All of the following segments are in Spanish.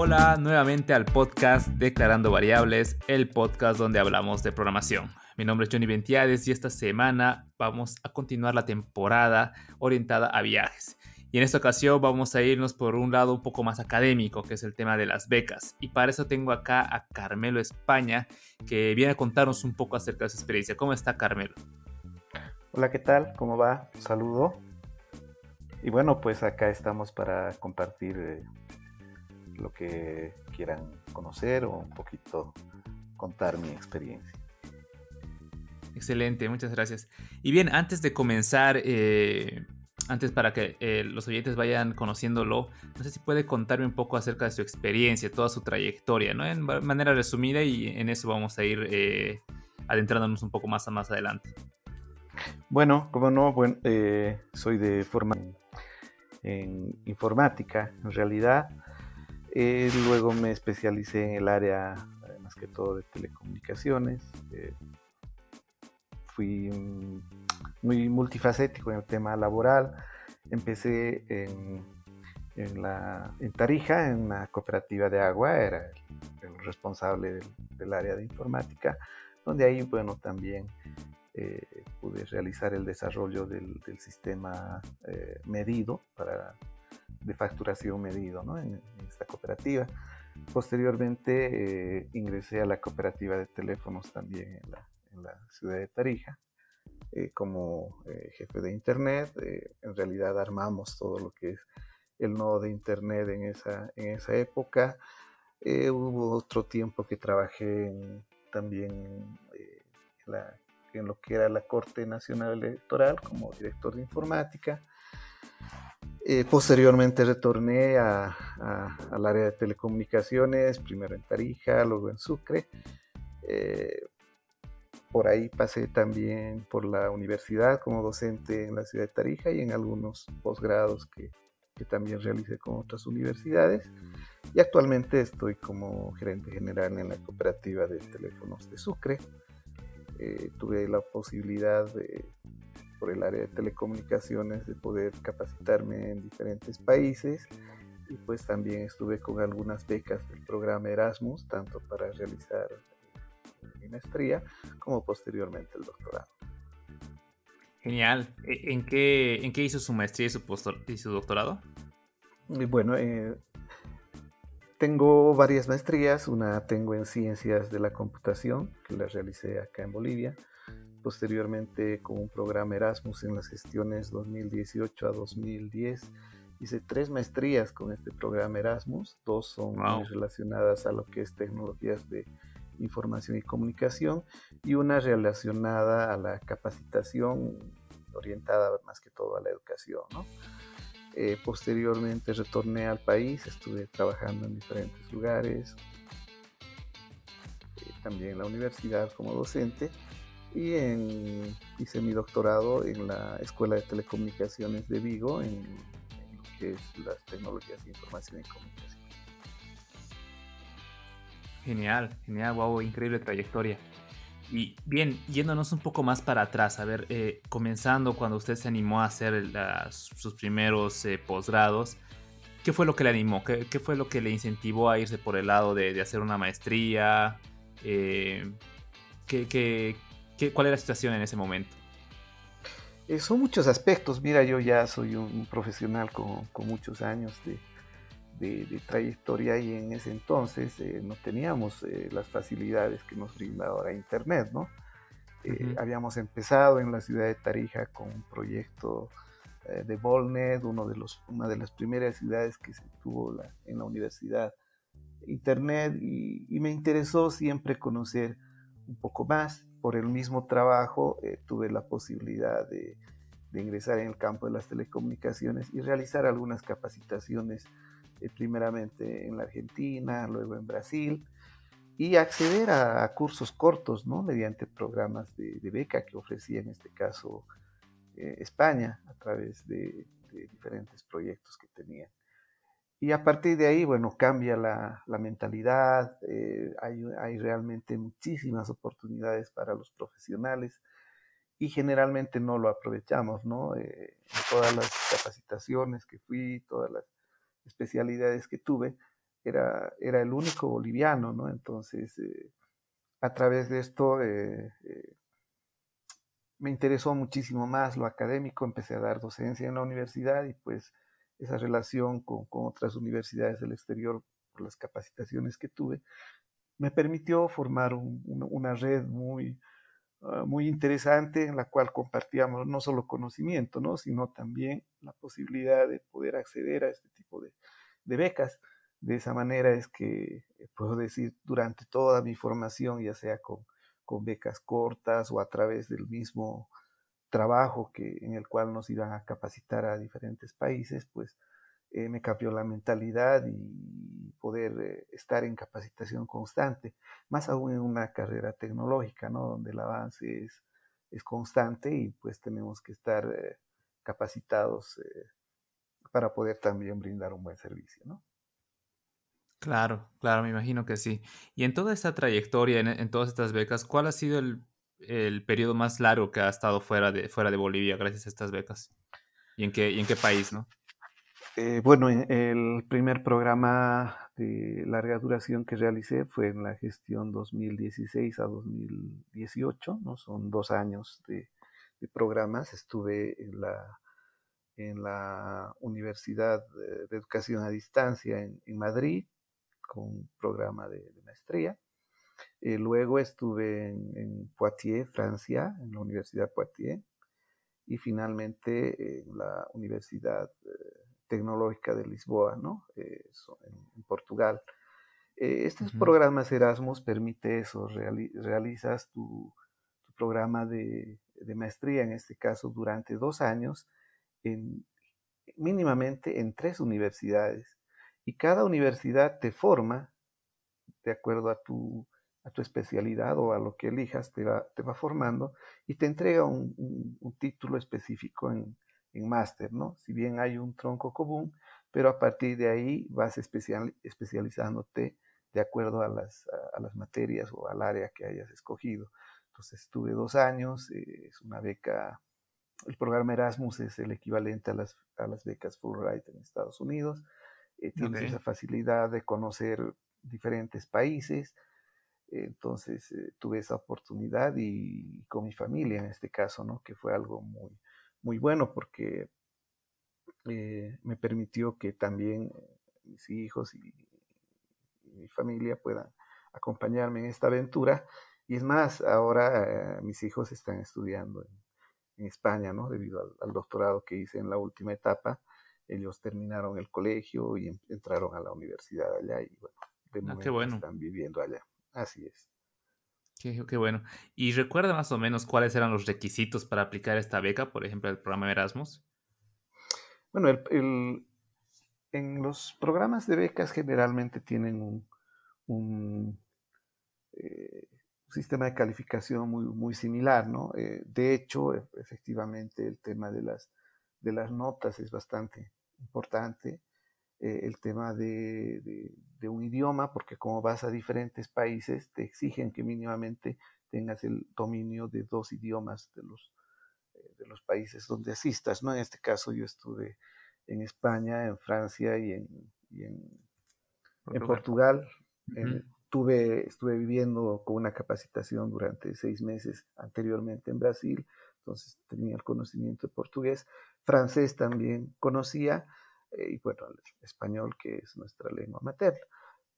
Hola nuevamente al podcast Declarando Variables, el podcast donde hablamos de programación. Mi nombre es Johnny Ventiades y esta semana vamos a continuar la temporada orientada a viajes. Y en esta ocasión vamos a irnos por un lado un poco más académico, que es el tema de las becas. Y para eso tengo acá a Carmelo España, que viene a contarnos un poco acerca de su experiencia. ¿Cómo está Carmelo? Hola, ¿qué tal? ¿Cómo va? Un saludo. Y bueno, pues acá estamos para compartir eh, lo que quieran conocer o un poquito contar mi experiencia. Excelente, muchas gracias. Y bien, antes de comenzar, eh, antes para que eh, los oyentes vayan conociéndolo, no sé si puede contarme un poco acerca de su experiencia, toda su trayectoria, ¿no? En manera resumida y en eso vamos a ir eh, adentrándonos un poco más a más adelante. Bueno, como no, bueno, soy de formación en informática, en realidad. Eh, luego me especialicé en el área, más que todo, de telecomunicaciones. Eh, fui muy multifacético en el tema laboral. Empecé en, en Tarija, en una cooperativa de agua, era el, responsable del, área de informática, donde ahí, bueno, también eh, pude realizar el desarrollo del, del sistema medido para de facturación medido en, esta cooperativa. Posteriormente eh, ingresé a la cooperativa de teléfonos también en la, ciudad de Tarija eh, como eh, jefe de internet. en realidad armamos todo lo que es el nodo de internet en esa, en esa época. hubo otro tiempo que trabajé también en, en lo que era la Corte Nacional Electoral como director de informática. Eh, posteriormente retorné al área de telecomunicaciones, primero en Tarija, luego en Sucre. Eh, por ahí pasé también por la universidad como docente en la ciudad de Tarija y en algunos posgrados que, también realicé con otras universidades. Y actualmente estoy como gerente general en la cooperativa de teléfonos de Sucre. Eh, tuve la posibilidad de por el área de telecomunicaciones de poder capacitarme en diferentes países y pues también estuve con algunas becas del programa Erasmus, tanto para realizar mi maestría como posteriormente el doctorado. Genial. E, ¿En qué, en qué hizo su maestría y su, y su doctorado? bueno, eh, tengo varias maestrías. Una tengo en ciencias de la computación, que la realicé acá en Bolivia posteriormente con un programa Erasmus en las gestiones 2018 a 2010. Hice tres maestrías con este programa Erasmus, dos son relacionadas a lo que es tecnologías de información y comunicación y una relacionada a la capacitación orientada más que todo a la educación. Eh, posteriormente retorné al país, estuve trabajando en diferentes lugares, eh, también en la universidad como docente y hice mi doctorado en la Escuela de Telecomunicaciones de Vigo en, lo que es las tecnologías de información y comunicación. Genial, genial, wow, increíble trayectoria. Y bien, yéndonos un poco más para atrás, a ver, eh, comenzando cuando usted se animó a hacer sus primeros eh, posgrados, ¿qué fue lo que le animó? ¿Qué, ¿Qué, fue lo que le incentivó a irse por el lado de, de hacer una maestría? Eh, ¿qué, qué, ¿Cuál era la situación en ese momento? Eh, son muchos aspectos. Mira, yo ya soy un profesional con, muchos años de, trayectoria y en ese entonces eh, no teníamos eh, las facilidades que nos brinda ahora Internet, ¿no? Habíamos empezado en la ciudad de Tarija con un proyecto de Volnet, uno de los, una de las primeras ciudades que se tuvo en la universidad Internet y, y me interesó siempre conocer un poco más por el mismo trabajo eh, tuve la posibilidad de, ingresar en el campo de las telecomunicaciones y realizar algunas capacitaciones, eh, primeramente en la Argentina, luego en Brasil, y acceder a, cursos cortos, ¿no? Mediante programas de, beca que ofrecía en este caso eh, España a través de, de diferentes proyectos que tenían. Y a partir de ahí, bueno, cambia la, mentalidad, eh, hay, realmente muchísimas oportunidades para los profesionales y generalmente no lo aprovechamos, ¿no? Eh, todas las capacitaciones que fui, todas las especialidades que tuve, era, era el único boliviano, ¿no? Entonces, a través de esto me interesó muchísimo más lo académico, empecé a dar docencia en la universidad y pues esa relación con, otras universidades del exterior por las capacitaciones que tuve, me permitió formar una red muy, ah, muy interesante en la cual compartíamos no solo conocimiento, ¿no? sino también la posibilidad de poder acceder a este tipo de, de becas. De esa manera es que eh, puedo decir durante toda mi formación, ya sea con con becas cortas o a través del mismo trabajo que, en el cual nos iban a capacitar a diferentes países, pues eh, me cambió la mentalidad y poder eh, estar en capacitación constante, más aún en una carrera tecnológica, ¿no? Donde el avance es, es constante y pues tenemos que estar eh, capacitados para poder también brindar un buen servicio, ¿no? Claro, claro, me imagino que sí. Y en toda esta trayectoria, en, todas estas becas, ¿cuál ha sido el, el, periodo más largo que ha estado fuera de, fuera de Bolivia gracias a estas becas? ¿Y en qué, y en qué país, no? Eh, bueno, el primer programa de larga duración que realicé fue en la gestión 2016 a 2018, ¿no? Son dos años de, programas. Estuve en la, en la Universidad de Educación a Distancia en Madrid, con un programa de, maestría. Eh, luego estuve en, Poitiers, Francia, en la Universidad Poitiers, y finalmente en la Universidad eh, Tecnológica de Lisboa, ¿no? Eh, en, Portugal. estos programas Erasmus permite eso, realizas tu, programa de, de, maestría, en este caso, durante dos años, en, mínimamente en tres universidades y cada universidad te forma de acuerdo a tu, a tu especialidad o a lo que elijas, te va, te va formando y te entrega un, título específico en, en máster, ¿no? Si bien hay un tronco común, pero a partir de ahí vas especial, especializándote de acuerdo a las, a, las, materias o al área que hayas escogido. Entonces estuve dos años, eh, es una beca, el programa Erasmus es el equivalente a las, a las becas Fulbright en Estados Unidos eh, tienes esa facilidad de conocer diferentes países. Entonces eh, tuve esa oportunidad y, con mi familia en este caso, ¿no? Que fue algo muy, muy bueno porque eh, me permitió que también mis hijos y, mi familia puedan acompañarme en esta aventura. Y es más, ahora mis hijos están estudiando en, España, ¿no? Debido al, doctorado que hice en la última etapa ellos terminaron el colegio y entraron a la universidad allá y bueno, de ah, momento están viviendo allá. Así es. Qué, bueno. ¿Y recuerda más o menos cuáles eran los requisitos para aplicar esta beca, por ejemplo, el programa Erasmus? Bueno, el, en los programas de becas generalmente tienen un, un, eh, sistema de calificación muy, muy similar, ¿no? Eh, de hecho, e, efectivamente, el tema de las, de las notas es bastante importante eh, el tema de, un idioma, porque como vas a diferentes países, te exigen que mínimamente tengas el dominio de dos idiomas de los, eh, de los países donde asistas. ¿no? En este caso yo estuve en España, en Francia y en, en, Portugal. tuve, estuve viviendo con una capacitación durante seis meses anteriormente en Brasil, entonces tenía el conocimiento de portugués francés también conocía, eh, y bueno, el español, que es nuestra lengua materna,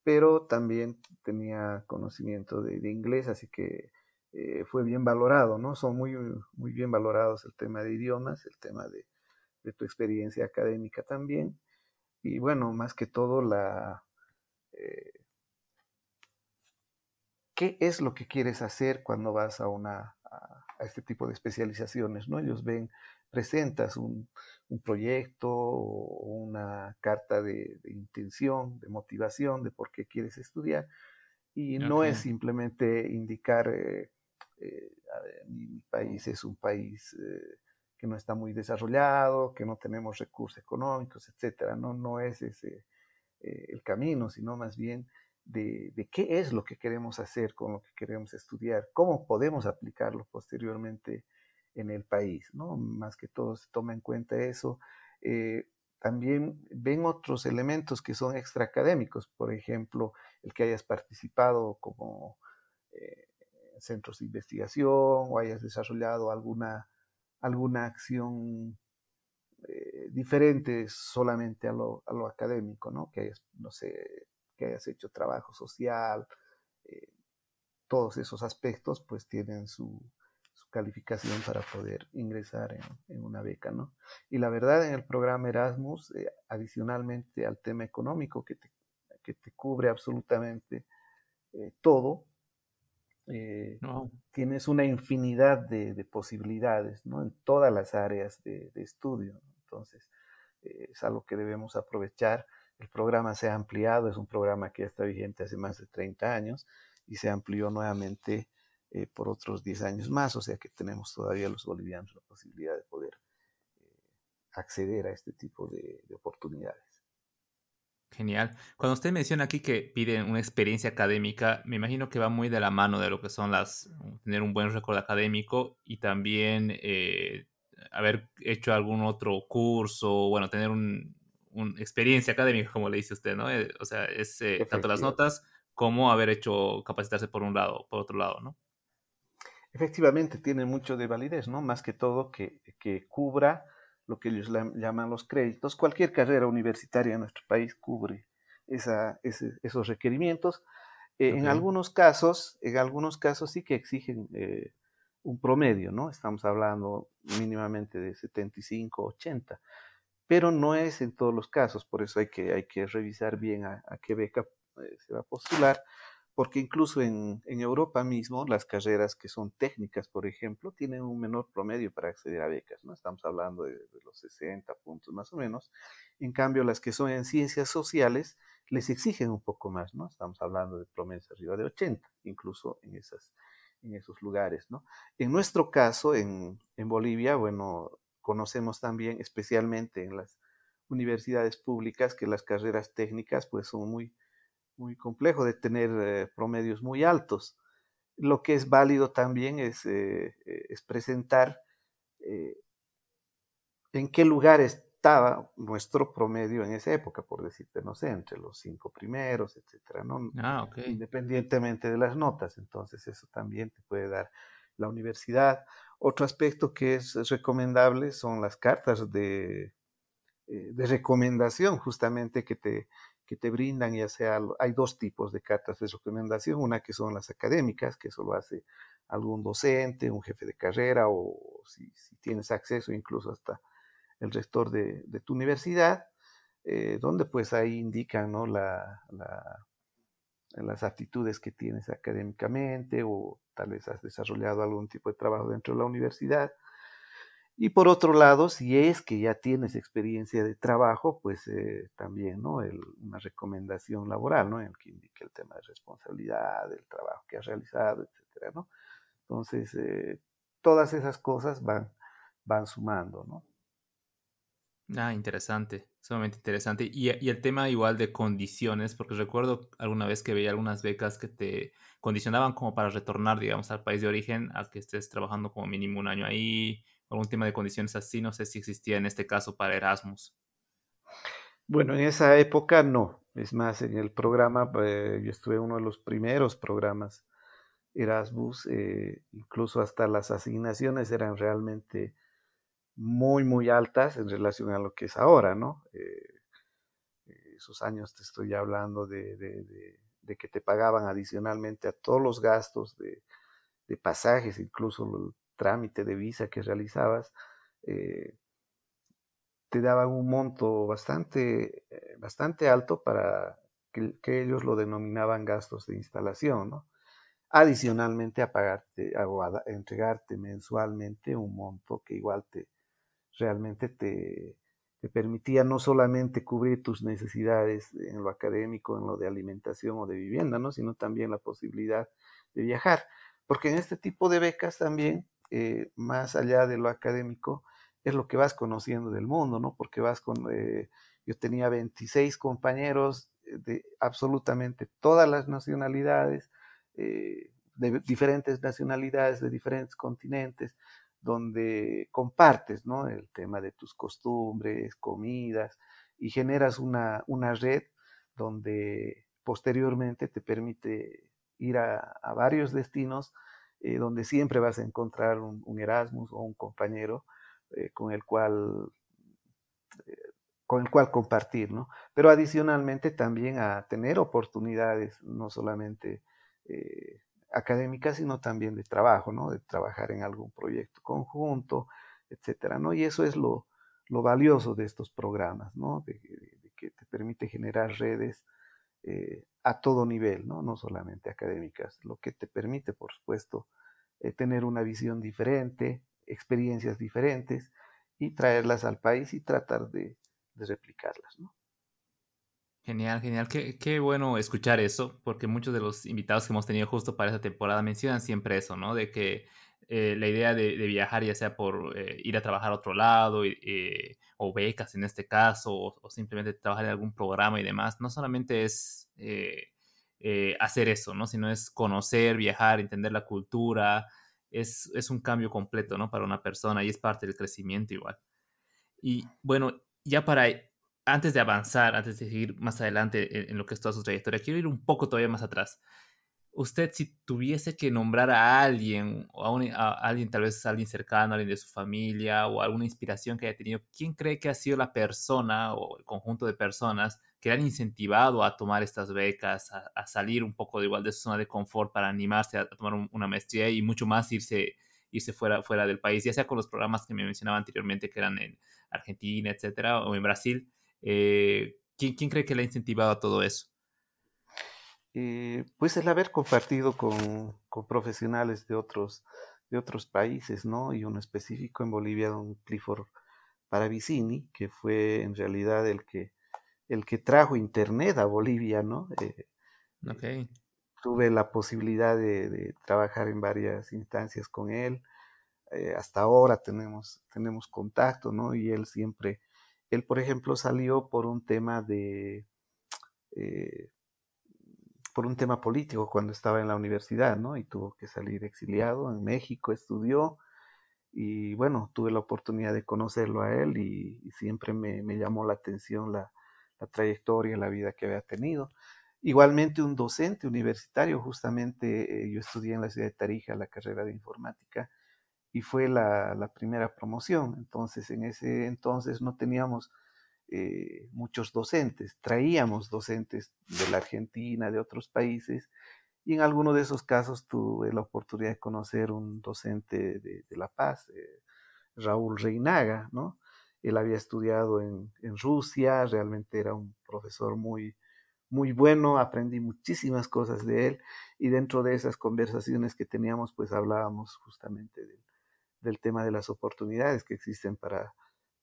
pero también tenía conocimiento de, inglés, así que eh, fue bien valorado, ¿no? Son muy, muy bien valorados el tema de idiomas, el tema de, tu experiencia académica también, y bueno, más que todo la... Eh, ¿Qué es lo que quieres hacer cuando vas a una a, este tipo de especializaciones, ¿no? Ellos ven presentas un, proyecto o una carta de, intención, de motivación, de por qué quieres estudiar. Y no es simplemente indicar, eh, eh, mi, país es un país eh, que no está muy desarrollado, que no tenemos recursos económicos, etcétera. No, no es ese el camino, sino más bien de, de, qué es lo que queremos hacer con lo que queremos estudiar, cómo podemos aplicarlo posteriormente en el país, ¿no? Más que todo se toma en cuenta eso. Eh, también ven otros elementos que son extraacadémicos, por ejemplo, el que hayas participado como eh, centros de investigación o hayas desarrollado alguna, alguna acción eh, diferente solamente a lo, a lo, académico, ¿no? Que hayas, no sé, que hayas hecho trabajo social, todos esos aspectos pues tienen su, calificación para poder ingresar en, una beca, ¿no? Y la verdad, en el programa Erasmus, eh, adicionalmente al tema económico que te, que te cubre absolutamente eh, todo, eh, tienes una infinidad de, posibilidades, ¿no? En todas las áreas de, estudio. Entonces, es algo que debemos aprovechar. El programa se ha ampliado, es un programa que ya está vigente hace más de 30 años y se amplió nuevamente eh, por otros 10 años más, o sea que tenemos todavía los bolivianos la posibilidad de poder eh, acceder a este tipo de, oportunidades. Genial. Cuando usted menciona aquí que piden una experiencia académica, me imagino que va muy de la mano de lo que son las, tener un buen récord académico y también eh, haber hecho algún otro curso, bueno, tener una un experiencia académica, como le dice usted, ¿no? o sea, es tanto las notas como haber hecho capacitarse por un lado, por otro lado, ¿no? Efectivamente tiene mucho de validez, ¿no? Más que todo que, cubra lo que ellos llaman los créditos. Cualquier carrera universitaria en nuestro país cubre esos requerimientos. Eh, en algunos casos, en algunos casos sí que exigen eh, un promedio, ¿no? Estamos hablando mínimamente de 75, 80, pero no es en todos los casos, por eso hay que, hay que revisar bien a, qué beca eh, se va a postular porque incluso en, Europa mismo las carreras que son técnicas, por ejemplo, tienen un menor promedio para acceder a becas, ¿no? Estamos hablando de, los 60 puntos más o menos. En cambio, las que son en ciencias sociales les exigen un poco más, ¿no? Estamos hablando de promedios arriba de 80, incluso en, esas, en esos lugares, ¿no? En nuestro caso, en, en Bolivia, bueno, conocemos también, especialmente en las universidades públicas, que las carreras técnicas pues son muy muy complejo de tener eh, promedios muy altos. Lo que es válido también es, eh, eh, es presentar en qué lugar estaba nuestro promedio en esa época, por decirte, no sé, entre los cinco primeros, etcétera, ¿no? Ah, Independientemente de las notas, entonces eso también te puede dar la universidad. Otro aspecto que es recomendable son las cartas de, de recomendación, justamente que te, que te brindan, ya sea, hay dos tipos de cartas de recomendación, una que son las académicas, que eso lo hace algún docente, un jefe de carrera o si, tienes acceso incluso hasta el rector de, tu universidad, eh, donde pues ahí indican ¿no? la, las aptitudes que tienes académicamente o tal vez has desarrollado algún tipo de trabajo dentro de la universidad y por otro lado, si es que ya tienes experiencia de trabajo, pues eh, también, ¿no? una recomendación laboral, ¿no? En el que indique el tema de responsabilidad, del trabajo que has realizado, etcétera, ¿no? Entonces, eh, todas esas cosas van, van sumando, ¿no? Ah, interesante, sumamente interesante. Y, y, el tema igual de condiciones, porque recuerdo alguna vez que veía algunas becas que te condicionaban como para retornar, digamos, al país de origen, a que estés trabajando como mínimo un año ahí, algún tema de condiciones así. No sé si existía en este caso para Erasmus. Bueno, en esa época no. Es más, en el programa, eh, yo estuve en uno de los primeros programas Erasmus, eh, incluso hasta las asignaciones eran realmente muy, muy altas en relación a lo que es ahora, ¿no? Eh, esos años te estoy hablando de, de, que te pagaban adicionalmente a todos los gastos de, pasajes, incluso trámite de visa que realizabas, eh, te daban un monto bastante, eh, bastante alto para que, ellos lo denominaban gastos de instalación, ¿no? Adicionalmente a pagarte, a, entregarte mensualmente un monto que igual te realmente te, te permitía no solamente cubrir tus necesidades en lo académico, en lo de alimentación o de vivienda, ¿no? sino también la posibilidad de viajar. Porque en este tipo de becas también eh, más allá de lo académico, es lo que vas conociendo del mundo, ¿no? Porque vas con, eh, yo tenía 26 compañeros de absolutamente todas las nacionalidades, eh, de diferentes nacionalidades, de diferentes continentes, donde compartes ¿no? el tema de tus costumbres, comidas, y generas una, una red donde posteriormente te permite ir a, varios destinos eh, donde siempre vas a encontrar un, Erasmus o un compañero eh, con el cual eh, con el cual compartir, ¿no? Pero adicionalmente también a tener oportunidades, no solamente académicas, sino también de trabajo, ¿no? De trabajar en algún proyecto conjunto, etcétera, ¿no? Y eso es lo, lo valioso de estos programas, ¿no? De, que te permite generar redes eh, a todo nivel, ¿no? no solamente académicas, lo que te permite, por supuesto, eh, tener una visión diferente, experiencias diferentes y traerlas al país y tratar de, replicarlas. ¿no? Genial, genial. Qué, qué, bueno escuchar eso, porque muchos de los invitados que hemos tenido justo para esta temporada mencionan siempre eso, ¿no? De que eh, la idea de, viajar, ya sea por ir a trabajar a otro lado, o becas en este caso, o, simplemente trabajar en algún programa y demás, no solamente es eh, eh, hacer eso, ¿no? Sino es conocer, viajar, entender la cultura, es, es, un cambio completo, ¿no? Para una persona y es parte del crecimiento igual. Y bueno, ya para, antes de avanzar, antes de seguir más adelante en, en lo que es toda su trayectoria, quiero ir un poco todavía más atrás usted si tuviese que nombrar a alguien, o a, alguien, tal vez alguien cercano, alguien de su familia, o alguna inspiración que haya tenido, ¿quién cree que ha sido la persona o el conjunto de personas que han incentivado a tomar estas becas, a, salir un poco de igual de su zona de confort para animarse a, tomar una maestría y mucho más irse, irse fuera, fuera del país, ya sea con los programas que me mencionaba anteriormente, que eran en Argentina, etcétera, o en Brasil? Eh, ¿quién, ¿Quién cree que le ha incentivado a todo eso? Eh, pues el haber compartido con, profesionales de otros, de otros países, ¿no? Y uno específico en Bolivia, don Clifford Paravicini, que fue en realidad el que, el que trajo Internet a Bolivia, ¿no? Eh, okay. Tuve la posibilidad de, trabajar en varias instancias con él. Eh, hasta ahora tenemos, tenemos contacto, ¿no? Y él siempre, él por ejemplo salió por un tema de por un tema político cuando estaba en la universidad, ¿no? Y tuvo que salir exiliado en México, estudió y bueno, tuve la oportunidad de conocerlo a él y, siempre me, llamó la atención la, trayectoria, la vida que había tenido. Igualmente un docente universitario, justamente eh, yo estudié en la ciudad de Tarija la carrera de informática y fue la, la primera promoción. Entonces, en ese entonces no teníamos eh, muchos docentes. Traíamos docentes de la Argentina, de otros países, y en alguno de esos casos tuve la oportunidad de conocer un docente de, La Paz, eh, Raúl Reinaga, ¿no? Él había estudiado en, Rusia, realmente era un profesor muy, muy bueno, aprendí muchísimas cosas de él y dentro de esas conversaciones que teníamos, pues hablábamos justamente del tema de las oportunidades que existen para,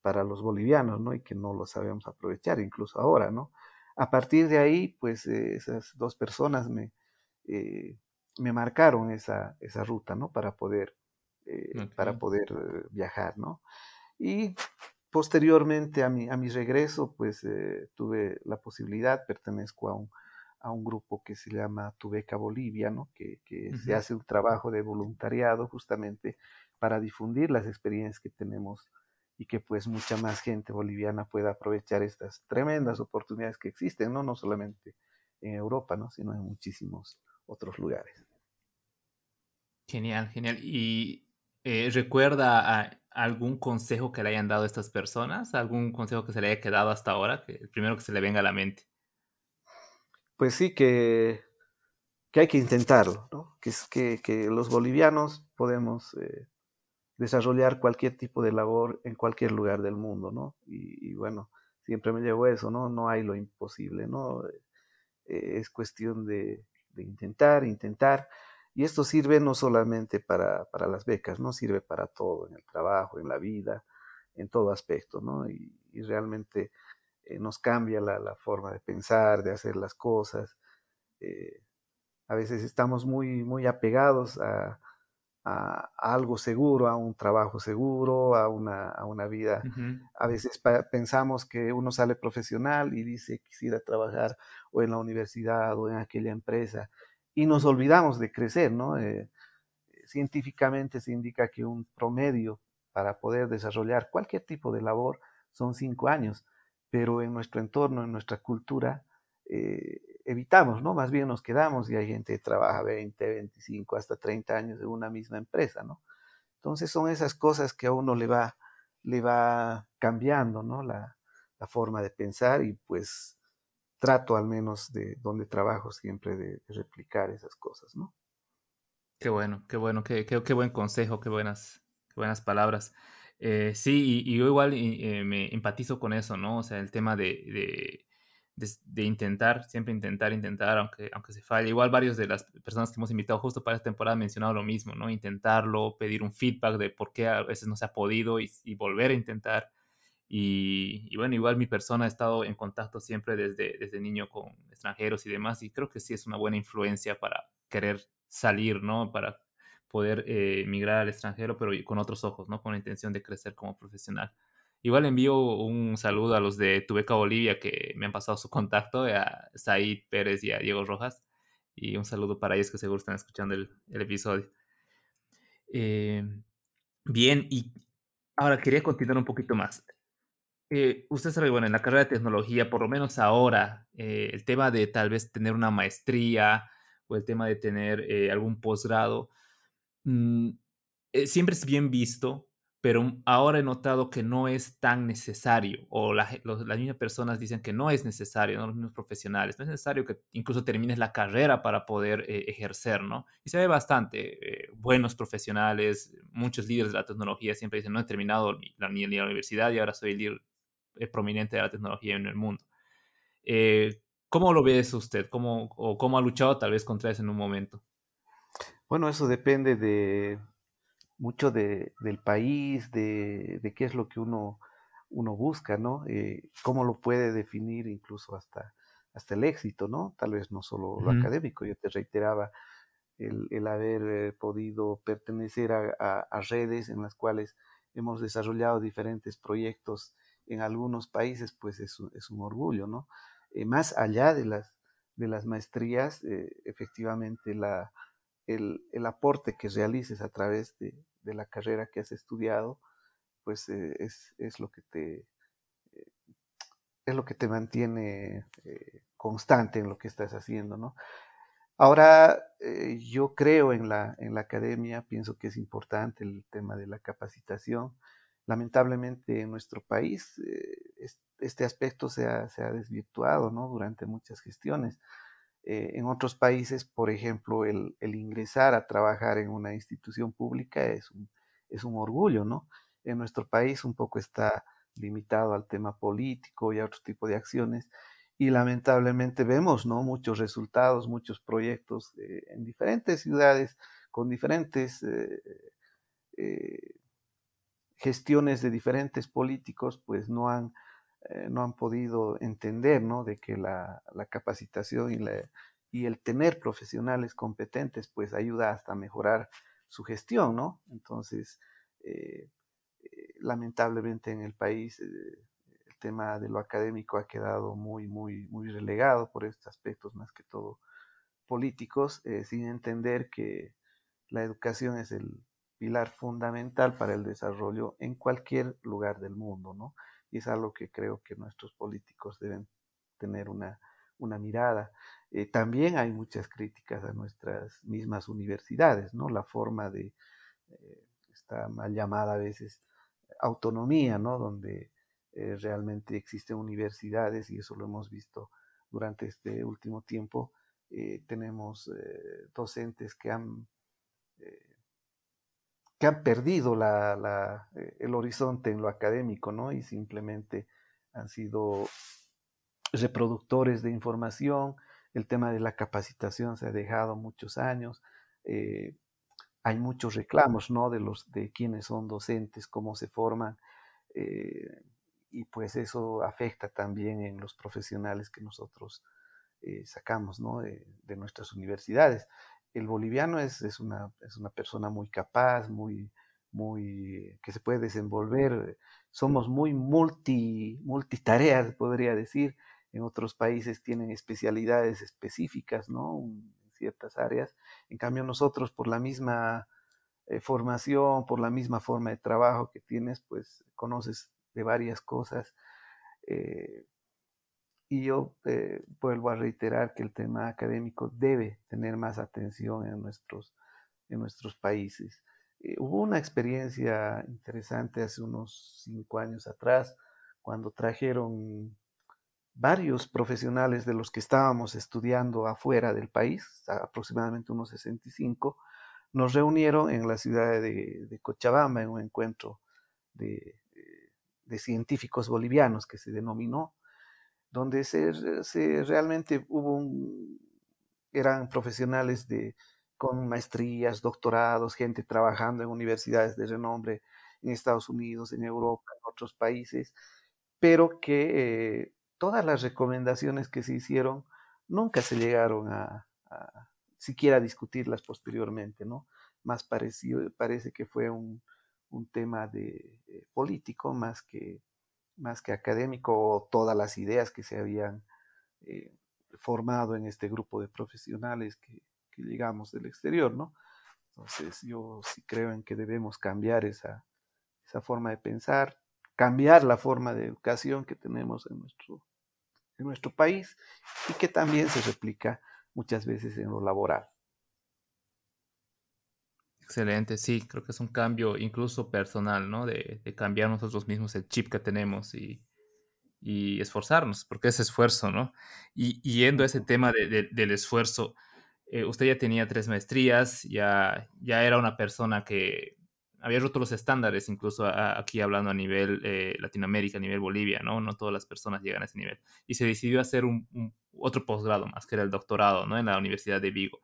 para los bolivianos, ¿no? Y que no lo sabemos aprovechar, incluso ahora, ¿no? A partir de ahí, pues eh, esas dos personas me, eh, me marcaron esa, esa, ruta, ¿no? Para poder, eh, para poder viajar, ¿no? Y posteriormente a mi, a mi regreso, pues tuve la posibilidad, pertenezco a un, a un grupo que se llama Tubeca Bolivia, ¿no? Que, que se hace un trabajo de voluntariado justamente para difundir las experiencias que tenemos y que pues mucha más gente boliviana pueda aprovechar estas tremendas oportunidades que existen, no, no solamente en Europa, ¿no? sino en muchísimos otros lugares. Genial, genial. ¿Y eh, recuerda algún consejo que le hayan dado a estas personas? ¿Algún consejo que se le haya quedado hasta ahora? Que, el primero que se le venga a la mente. Pues sí, que, que hay que intentarlo, ¿no? que, que, que los bolivianos podemos eh, desarrollar cualquier tipo de labor en cualquier lugar del mundo, ¿no? Y, bueno, siempre me llevo eso, ¿no? No hay lo imposible, ¿no? Eh, es cuestión de, intentar, intentar. Y esto sirve no solamente para, las becas, ¿no? Sirve para todo, en el trabajo, en la vida, en todo aspecto, ¿no? Y, realmente eh, nos cambia la, forma de pensar, de hacer las cosas. Eh, a veces estamos muy, muy apegados a, a, algo seguro, a un trabajo seguro, a una, a una vida. A veces pensamos que uno sale profesional y dice quisiera trabajar o en la universidad o en aquella empresa y nos olvidamos de crecer, ¿no? Eh, científicamente se indica que un promedio para poder desarrollar cualquier tipo de labor son cinco años, pero en nuestro entorno, en nuestra cultura, eh, evitamos, ¿no? Más bien nos quedamos y hay gente que trabaja 20, 25, hasta 30 años en una misma empresa, ¿no? Entonces son esas cosas que a uno le va, le va cambiando, ¿no? La, forma de pensar y pues trato al menos de donde trabajo siempre de, replicar esas cosas, ¿no? Qué bueno, qué bueno, qué, qué, buen consejo, qué buenas, buenas palabras. Eh, sí, y, yo igual eh, me empatizo con eso, ¿no? O sea, el tema de, intentar, siempre intentar, intentar, aunque, aunque se falle. Igual varios de las personas que hemos invitado justo para esta temporada han mencionado lo mismo, ¿no? Intentarlo, pedir un feedback de por qué a veces no se ha podido y, volver a intentar. Y, bueno, igual mi persona ha estado en contacto siempre desde, desde niño con extranjeros y demás, y creo que sí es una buena influencia para querer salir, ¿no? Para poder eh, migrar al extranjero, pero con otros ojos, ¿no? Con la intención de crecer como profesional. Igual envío un saludo a los de Tubeca Bolivia que me han pasado su contacto, a Said Pérez y a Diego Rojas. Y un saludo para ellos que seguro están escuchando el, episodio. Eh, bien, y ahora quería continuar un poquito más. Eh, usted sabe, bueno, en la carrera de tecnología, por lo menos ahora, eh, el tema de tal vez tener una maestría o el tema de tener algún posgrado, mm, siempre es bien visto pero ahora he notado que no es tan necesario, o las mismas personas dicen que no es necesario, ¿no? los mismos profesionales, no es necesario que incluso termines la carrera para poder eh, ejercer, ¿no? Y se ve bastante, eh, buenos profesionales, muchos líderes de la tecnología siempre dicen, no he terminado ni la, ni la universidad y ahora soy el líder eh, prominente de la tecnología en el mundo. ¿Cómo lo ves usted? ¿Cómo, ¿O cómo ha luchado tal vez contra eso en un momento? Bueno, eso depende de, mucho de, del país, de, de, qué es lo que uno, uno busca, ¿no? Eh, cómo lo puede definir incluso hasta, hasta el éxito, ¿no? Tal vez no solo lo académico, yo te reiteraba el, el haber eh, podido pertenecer a, a, redes en las cuales hemos desarrollado diferentes proyectos en algunos países, pues es, es un orgullo, ¿no? Eh, más allá de las, de las maestrías, efectivamente la, el, el, aporte que realices a través de, de, la carrera que has estudiado, pues eh, es, es, lo que te eh, es lo que te mantiene eh, constante en lo que estás haciendo, ¿no? Ahora, yo creo en la, en la academia, pienso que es importante el tema de la capacitación. Lamentablemente en nuestro país este aspecto se ha, se ha desvirtuado, ¿no? Durante muchas gestiones eh, en otros países, por ejemplo, el, ingresar a trabajar en una institución pública es un, es un orgullo, ¿no? En nuestro país un poco está limitado al tema político y a otro tipo de acciones y lamentablemente vemos, ¿no? Muchos resultados, muchos proyectos eh, en diferentes ciudades con diferentes eh, gestiones de diferentes políticos, pues no han eh, no han podido entender, ¿no? De que la, capacitación y, y, el tener profesionales competentes, pues ayuda hasta a mejorar su gestión, ¿no? Entonces, eh, eh, lamentablemente en el país el tema de lo académico ha quedado muy, muy, muy relegado por estos aspectos más que todo políticos, sin entender que la educación es el pilar fundamental para el desarrollo en cualquier lugar del mundo, ¿no? Y es algo que creo que nuestros políticos deben tener una, una mirada. Eh, también hay muchas críticas a nuestras mismas universidades, ¿no? La forma de eh, esta mal llamada a veces autonomía, ¿no? Donde eh, realmente existen universidades y eso lo hemos visto durante este último tiempo. tenemos docentes que han que han perdido la, eh, el horizonte en lo académico, ¿no? Y simplemente han sido reproductores de información. El tema de la capacitación se ha dejado muchos años. Eh, hay muchos reclamos, ¿no? De los de quiénes son docentes, cómo se forman. Eh, y pues eso afecta también en los profesionales que nosotros sacamos, ¿no? de nuestras universidades el boliviano es, es, una, es una persona muy capaz, muy, muy, que se puede desenvolver. Somos muy multi, multitareas, podría decir. En otros países tienen especialidades específicas, ¿no? En ciertas áreas. En cambio, nosotros, por la misma eh, formación, por la misma forma de trabajo que tienes, pues conoces de varias cosas. Eh, y yo eh, vuelvo a reiterar que el tema académico debe tener más atención en nuestros, en nuestros países. hubo una experiencia interesante hace unos cinco años atrás, cuando trajeron varios profesionales de los que estábamos estudiando afuera del país, aproximadamente unos 65, nos reunieron en la ciudad de, Cochabamba en un encuentro de, científicos bolivianos que se denominó, donde se, realmente hubo eran profesionales de, con maestrías, doctorados, gente trabajando en universidades de renombre en Estados Unidos, en Europa, en otros países, pero que eh, todas las recomendaciones que se hicieron nunca se llegaron a, siquiera discutirlas posteriormente, ¿no? Más parecido, parece que fue un, tema de, eh, político más que, más que académico todas las ideas que se habían eh, formado en este grupo de profesionales que, que, llegamos del exterior, ¿no? Entonces yo sí creo en que debemos cambiar esa, esa forma de pensar, cambiar la forma de educación que tenemos en nuestro, en nuestro país y que también se replica muchas veces en lo laboral. Excelente, sí, creo que es un cambio incluso personal, ¿no? De, cambiar nosotros mismos el chip que tenemos y, esforzarnos, porque es esfuerzo, ¿no? Y, yendo a ese tema del esfuerzo, eh, usted ya tenía tres maestrías, ya, ya era una persona que había roto los estándares, incluso aquí hablando a nivel eh, Latinoamérica, a nivel Bolivia, ¿no? No todas las personas llegan a ese nivel. Y se decidió hacer un, otro posgrado más, que era el doctorado, ¿no? En la Universidad de Vigo.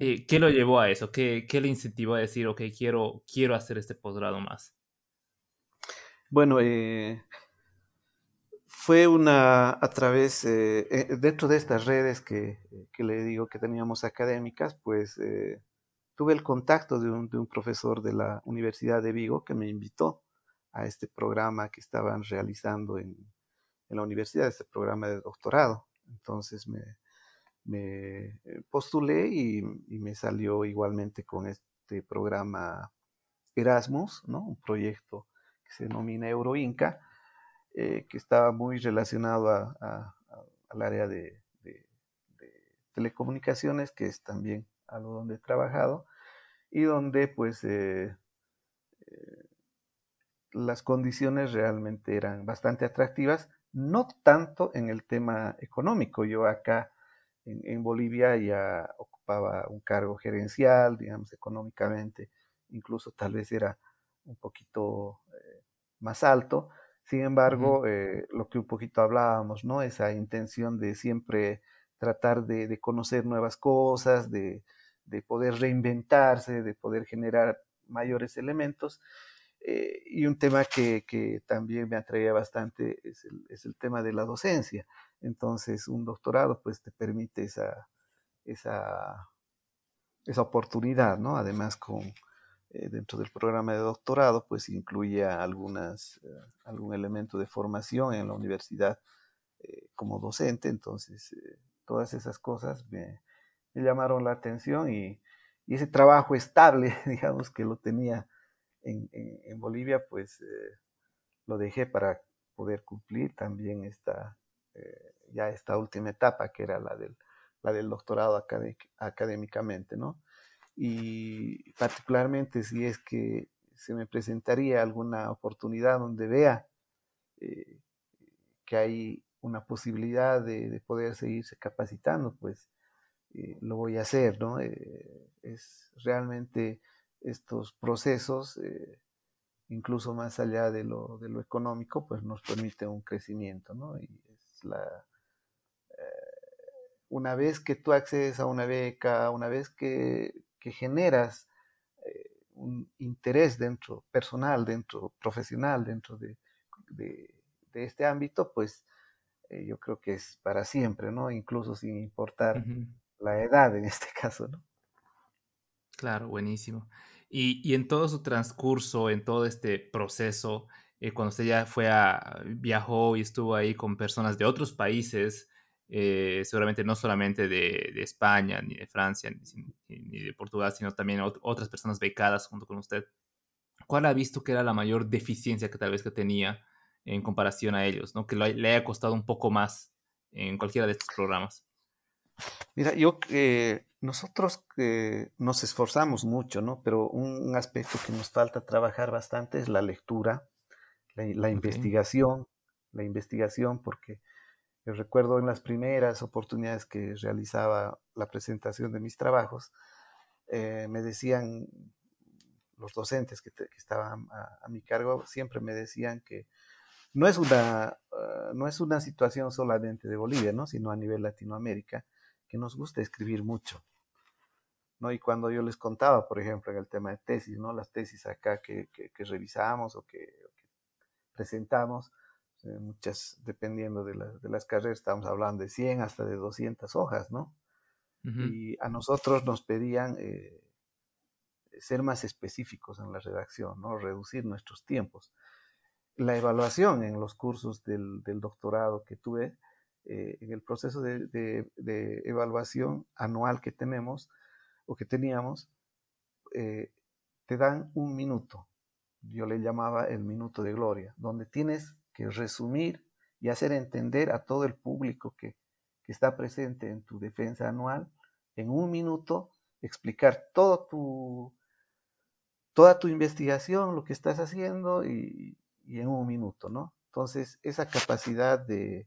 Eh, ¿Qué lo llevó a eso? ¿Qué, ¿Qué, le incentivó a decir, ok, quiero, quiero hacer este posgrado más? Bueno, eh, fue una, a través, dentro de estas redes que, que, le digo que teníamos académicas, pues tuve el contacto de un, profesor de la Universidad de Vigo que me invitó a este programa que estaban realizando en, la universidad, este programa de doctorado. Entonces me, eh, postulé y, me salió igualmente con este programa Erasmus, ¿no? un proyecto que se denomina Euroinca, eh, que estaba muy relacionado al área de, telecomunicaciones, que es también algo donde he trabajado, y donde pues eh, las condiciones realmente eran bastante atractivas, no tanto en el tema económico. Yo acá en, Bolivia ya ocupaba un cargo gerencial, digamos, económicamente, incluso tal vez era un poquito eh, más alto. Sin embargo, lo que un poquito hablábamos, ¿no? Esa intención de siempre tratar de conocer nuevas cosas, de, de poder reinventarse, de poder generar mayores elementos. Eh, y un tema que, también me atraía bastante es el, tema de la docencia. Entonces, un doctorado pues te permite esa, esa, esa oportunidad, ¿no? Además, con, eh, dentro del programa de doctorado, pues incluye algunas, eh, algún elemento de formación en la universidad como docente. Entonces, todas esas cosas me, llamaron la atención y, ese trabajo estable, digamos, que lo tenía en, Bolivia, pues eh, lo dejé para poder cumplir también esta, eh, ya esta última etapa, que era la del, la del doctorado académicamente, ¿no? Y particularmente si es que se me presentaría alguna oportunidad donde vea eh, que hay una posibilidad de, de, poder seguirse capacitando, pues eh, lo voy a hacer, ¿no? Es realmente estos procesos, incluso más allá de lo, de lo, económico, pues nos permite un crecimiento, ¿no? La, una vez que tú accedes a una beca, una vez que, que generas un interés dentro, personal, dentro, profesional, dentro de, de, este ámbito, pues yo creo que es para siempre, ¿no? Incluso sin importar la edad en este caso, ¿no? Claro, buenísimo. Y, en todo su transcurso, en todo este proceso, eh, cuando usted ya fue a, viajó y estuvo ahí con personas de otros países, eh, seguramente no solamente de, España, ni de Francia, ni, de Portugal, sino también otras personas becadas junto con usted. ¿Cuál ha visto que era la mayor deficiencia que tal vez que tenía en comparación a ellos, ¿no? que le haya costado un poco más en cualquiera de estos programas? Mira, yo eh, nosotros eh, nos esforzamos mucho, ¿no? Pero un, aspecto que nos falta trabajar bastante es la lectura, la, investigación, la investigación, porque yo recuerdo en las primeras oportunidades que realizaba la presentación de mis trabajos, eh, me decían los docentes que, estaban a, mi cargo, siempre me decían que no es una, ah, no es una situación solamente de Bolivia, ¿no? sino a nivel Latinoamérica que nos gusta escribir mucho. ¿no? Y cuando yo les contaba, por ejemplo, en el tema de tesis, ¿no? las tesis acá que, que, revisamos o que, presentamos, eh, muchas, dependiendo de, de, las carreras, estamos hablando de 100 hasta de 200 hojas, ¿no? Y a nosotros nos pedían eh, ser más específicos en la redacción, ¿no? Reducir nuestros tiempos. La evaluación en los cursos del, del doctorado que tuve, eh, en el proceso de, evaluación anual que tenemos o que teníamos, eh, te dan un minuto. Yo le llamaba el minuto de gloria, donde tienes que resumir y hacer entender a todo el público que, está presente en tu defensa anual, en un minuto, explicar todo tu, toda tu investigación, lo que estás haciendo y, y en un minuto, ¿no? Entonces, esa capacidad de,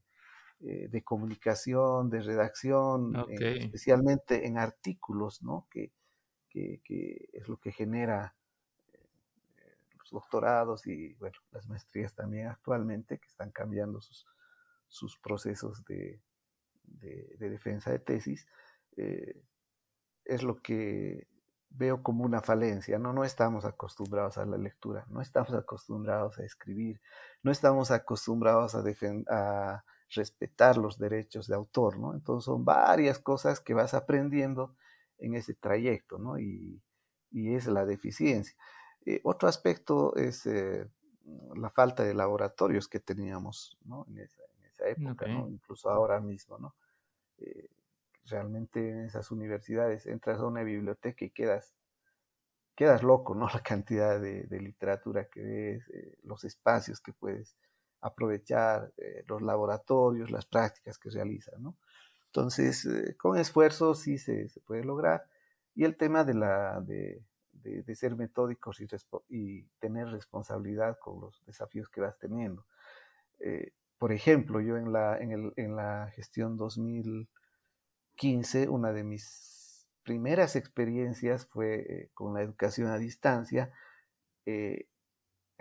eh, de comunicación, de redacción, especialmente en artículos, ¿no? Que, es lo que genera doctorados y bueno, las maestrías también actualmente, que están cambiando sus, procesos de, defensa de tesis, eh, es lo que veo como una falencia, ¿no? No estamos acostumbrados a la lectura, no estamos acostumbrados a escribir, no estamos acostumbrados a, a respetar los derechos de autor, ¿no? Entonces son varias cosas que vas aprendiendo en ese trayecto, ¿no? Y, es la deficiencia. Eh, otro aspecto es eh, la falta de laboratorios que teníamos, ¿no? En esa, época, ¿no? Incluso ahora mismo, ¿no? Eh, realmente en esas universidades entras a una biblioteca y quedas quedas loco, ¿no? La cantidad de, de literatura que ves, los espacios que puedes aprovechar eh, los laboratorios, las prácticas que realizan, ¿no? Entonces, eh, con esfuerzo sí se, puede lograr. Y el tema de, la, de, ser metódicos y, tener responsabilidad con los desafíos que vas teniendo. Eh, por ejemplo, yo en la, en, el, en la gestión 2015, una de mis primeras experiencias fue con la educación a distancia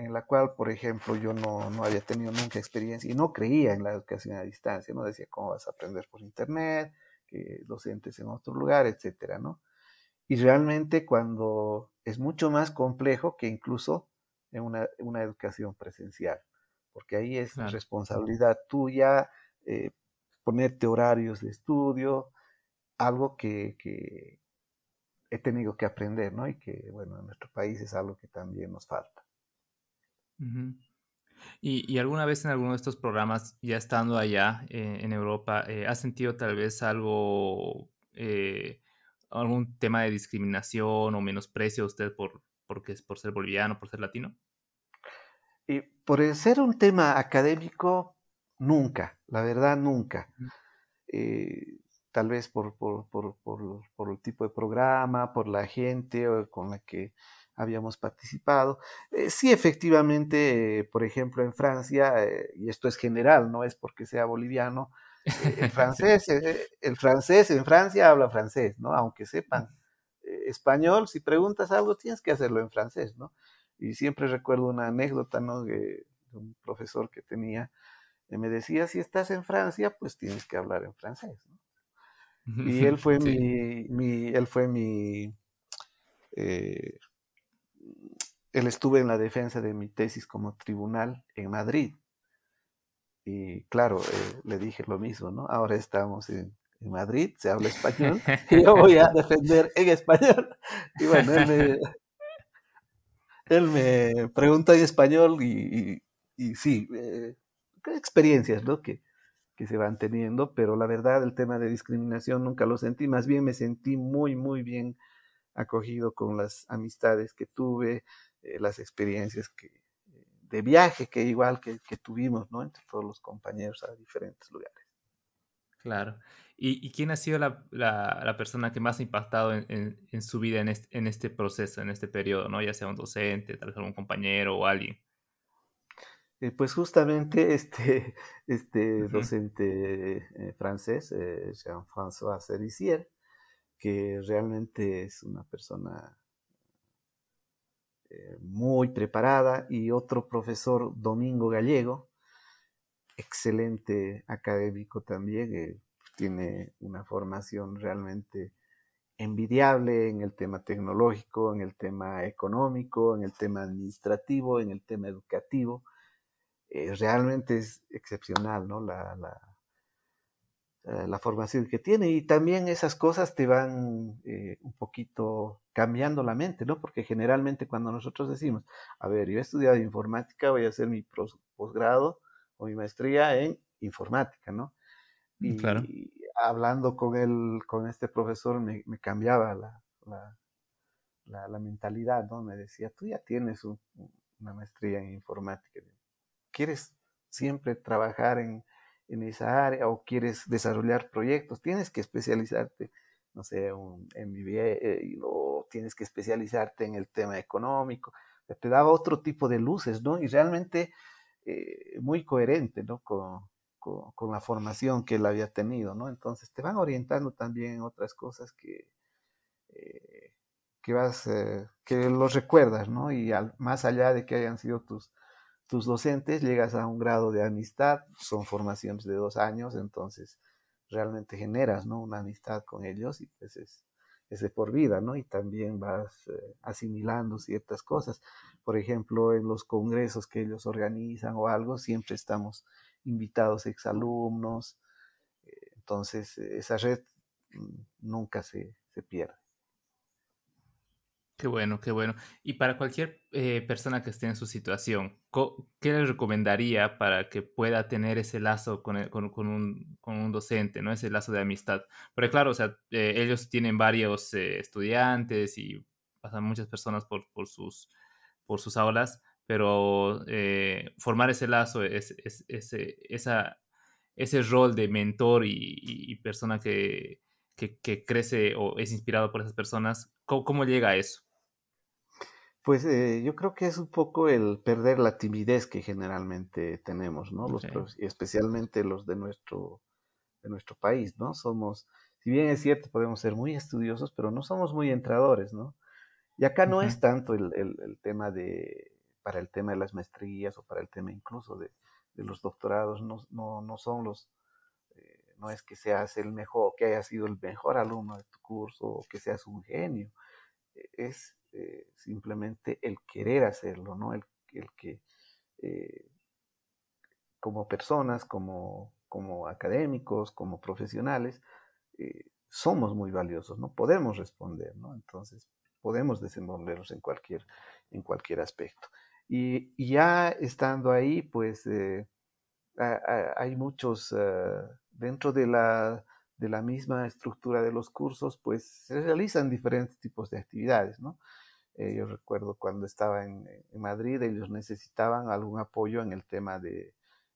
en la cual, por ejemplo, yo no, había tenido nunca experiencia y no creía en la educación a distancia, ¿no? Decía, ¿cómo vas a aprender por internet? Que docentes en otro lugar, etcétera, ¿no? Y realmente cuando es mucho más complejo que incluso en una, educación presencial, porque ahí es responsabilidad tuya eh, ponerte horarios de estudio, algo que, que he tenido que aprender, ¿no? Y que, bueno, en nuestro país es algo que también nos falta. Y, alguna vez en alguno de estos programas, ya estando allá eh, en Europa, eh, ¿has sentido tal vez algo, eh, algún tema de discriminación o menosprecio a usted por, porque, por ser boliviano, por ser latino? Y por ser un tema académico, nunca, la verdad, nunca. tal vez por, por, por, por, el tipo de programa, por la gente con la que habíamos participado. Eh, sí, efectivamente, por ejemplo, en Francia, eh, y esto es general, no es porque sea boliviano, eh, el francés, el francés en Francia habla francés, ¿no? Aunque sepan español, si preguntas algo tienes que hacerlo en francés, ¿no? Y siempre recuerdo una anécdota, ¿no? De, un profesor que tenía, me decía, si estás en Francia, pues tienes que hablar en francés, ¿no? Y él fue mi, mi, él fue mi, él estuve en la defensa de mi tesis como tribunal en Madrid. Y claro, eh, le dije lo mismo, ¿no? Ahora estamos en, Madrid, se habla español, y yo voy a defender en español. Y bueno, él me, pregunta en español y, y, sí, eh, experiencias, ¿no? Que, que se van teniendo, pero la verdad el tema de discriminación nunca lo sentí, más bien me sentí muy, muy bien acogido con las amistades que tuve, eh, las experiencias que, de viaje que igual que, tuvimos, ¿no? Entre todos los compañeros a diferentes lugares. Claro. ¿Y, quién ha sido la, persona que más ha impactado en, su vida en este, proceso, en este periodo, ¿no? Ya sea un docente, tal vez algún compañero o alguien. Eh, pues justamente este, este docente eh, francés, eh, Jean-François Serissier, que realmente es una persona muy preparada, y otro profesor, Domingo Gallego, excelente académico también, tiene una formación realmente envidiable en el tema tecnológico, en el tema económico, en el tema administrativo, en el tema educativo. Eh, realmente es excepcional, ¿no? Eh, la, formación que tiene y también esas cosas te van eh, un poquito cambiando la mente, ¿no? Porque generalmente cuando nosotros decimos, a ver, yo he estudiado informática, voy a hacer mi posgrado o mi maestría en informática, ¿no? Mm, y hablando con él, con este profesor, me, cambiaba la, la, la, mentalidad, ¿no? Me decía, tú ya tienes una maestría en informática quieres siempre trabajar en, esa área o quieres desarrollar proyectos, tienes que especializarte, no sé, un MBA o tienes que especializarte en el tema económico. Te daba otro tipo de luces, ¿no? Y realmente eh, muy coherente, ¿no? Con, la formación que él había tenido, ¿no? Entonces te van orientando también en otras cosas que, eh, que vas, eh, que los recuerdas, ¿no? Y más allá de que hayan sido tus tus docentes, llegas a un grado de amistad, son formaciones de dos años, entonces realmente generas ¿no? una amistad con ellos y pues es, es de por vida, ¿no? Y también vas eh, asimilando ciertas cosas. Por ejemplo, en los congresos que ellos organizan o algo, siempre estamos invitados exalumnos, eh, entonces esa red mm, nunca se, se pierde. Qué bueno, qué bueno. Y para cualquier eh, persona que esté en su situación, ¿qué le recomendaría para que pueda tener ese lazo con, un, docente, ¿no? Ese lazo de amistad. Porque claro, o sea, eh, ellos tienen varios eh, estudiantes y pasan muchas personas por, sus, por sus aulas, pero formar ese lazo, es, ese, esa, ese rol de mentor y, persona que, crece o es inspirado por esas personas, cómo llega a eso? Pues eh, yo creo que es un poco el perder la timidez que generalmente tenemos, ¿no? Los, especialmente los de nuestro, de nuestro país, ¿no? Somos, si bien es cierto, podemos ser muy estudiosos, pero no somos muy entradores, ¿no? Y acá no es tanto el, el, tema de, para el tema de las maestrías o para el tema incluso de, de los doctorados, no, no, no son los, eh, no es que seas el mejor, que hayas sido el mejor alumno de tu curso o que seas un genio, e, es eh, simplemente el querer hacerlo, ¿no? El, que eh, como personas, como, como, académicos, como profesionales, eh, somos muy valiosos, ¿no? Podemos responder, ¿no? Entonces, podemos desenvolvernos en cualquier, en cualquier aspecto. Y, ya estando ahí, pues hay muchos, dentro de la, de la misma estructura de los cursos, pues se realizan diferentes tipos de actividades, ¿no? Eh, yo recuerdo cuando estaba en, Madrid, ellos necesitaban algún apoyo en el tema de,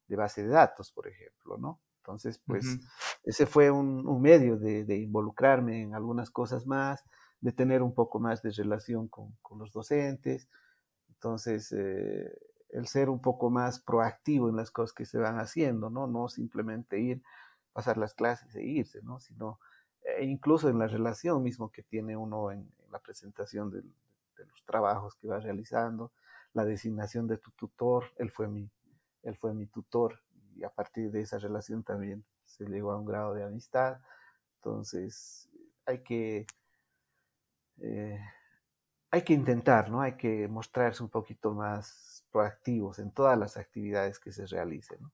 base de datos, por ejemplo, ¿no? Entonces, pues ese fue un, medio de, involucrarme en algunas cosas más, de tener un poco más de relación con, los docentes. Entonces, eh, el ser un poco más proactivo en las cosas que se van haciendo, ¿no? No simplemente ir pasar las clases e irse, ¿no? Sino eh, incluso en la relación mismo que tiene uno en, la presentación de los trabajos que vas realizando, la designación de tu tutor, él fue mi, él fue mi tutor y a partir de esa relación también se llegó a un grado de amistad. Entonces, hay que, eh, hay que intentar, ¿no? Hay que mostrarse un poquito más proactivos en todas las actividades que se realicen, ¿no?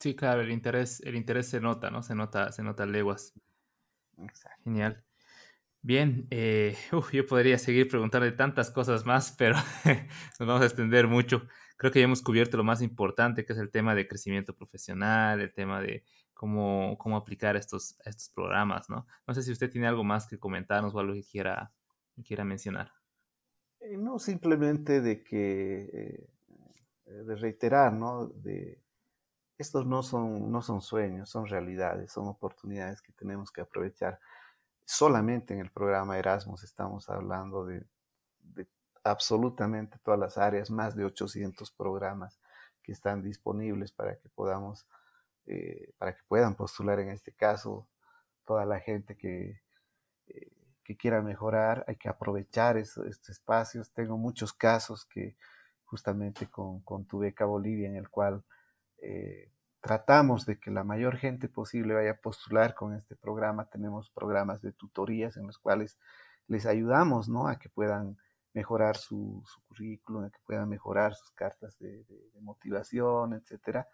Sí, claro, el interés, el interés se nota, ¿no? Se nota, se nota leguas. Genial. Bien, eh, yo podría seguir preguntando tantas cosas más, pero nos vamos a extender mucho. Creo que ya hemos cubierto lo más importante, que es el tema de crecimiento profesional, el tema de cómo, cómo aplicar estos, estos programas, ¿no? No sé si usted tiene algo más que comentarnos o algo que quiera, quiera mencionar. Eh, no, simplemente de que, eh, de reiterar, ¿no? De, estos no son, no son sueños, son realidades, son oportunidades que tenemos que aprovechar solamente en el programa Erasmus estamos hablando de, absolutamente todas las áreas, más de 800 programas que están disponibles para que podamos, eh, para que puedan postular en este caso toda la gente que, eh, que quiera mejorar. Hay que aprovechar estos espacios. Tengo muchos casos que justamente con, con tu beca Bolivia en el cual eh, tratamos de que la mayor gente posible vaya a postular con este programa. Tenemos programas de tutorías en los cuales les ayudamos ¿no? a que puedan mejorar su, currículum, a que puedan mejorar sus cartas de, motivación, etcétera,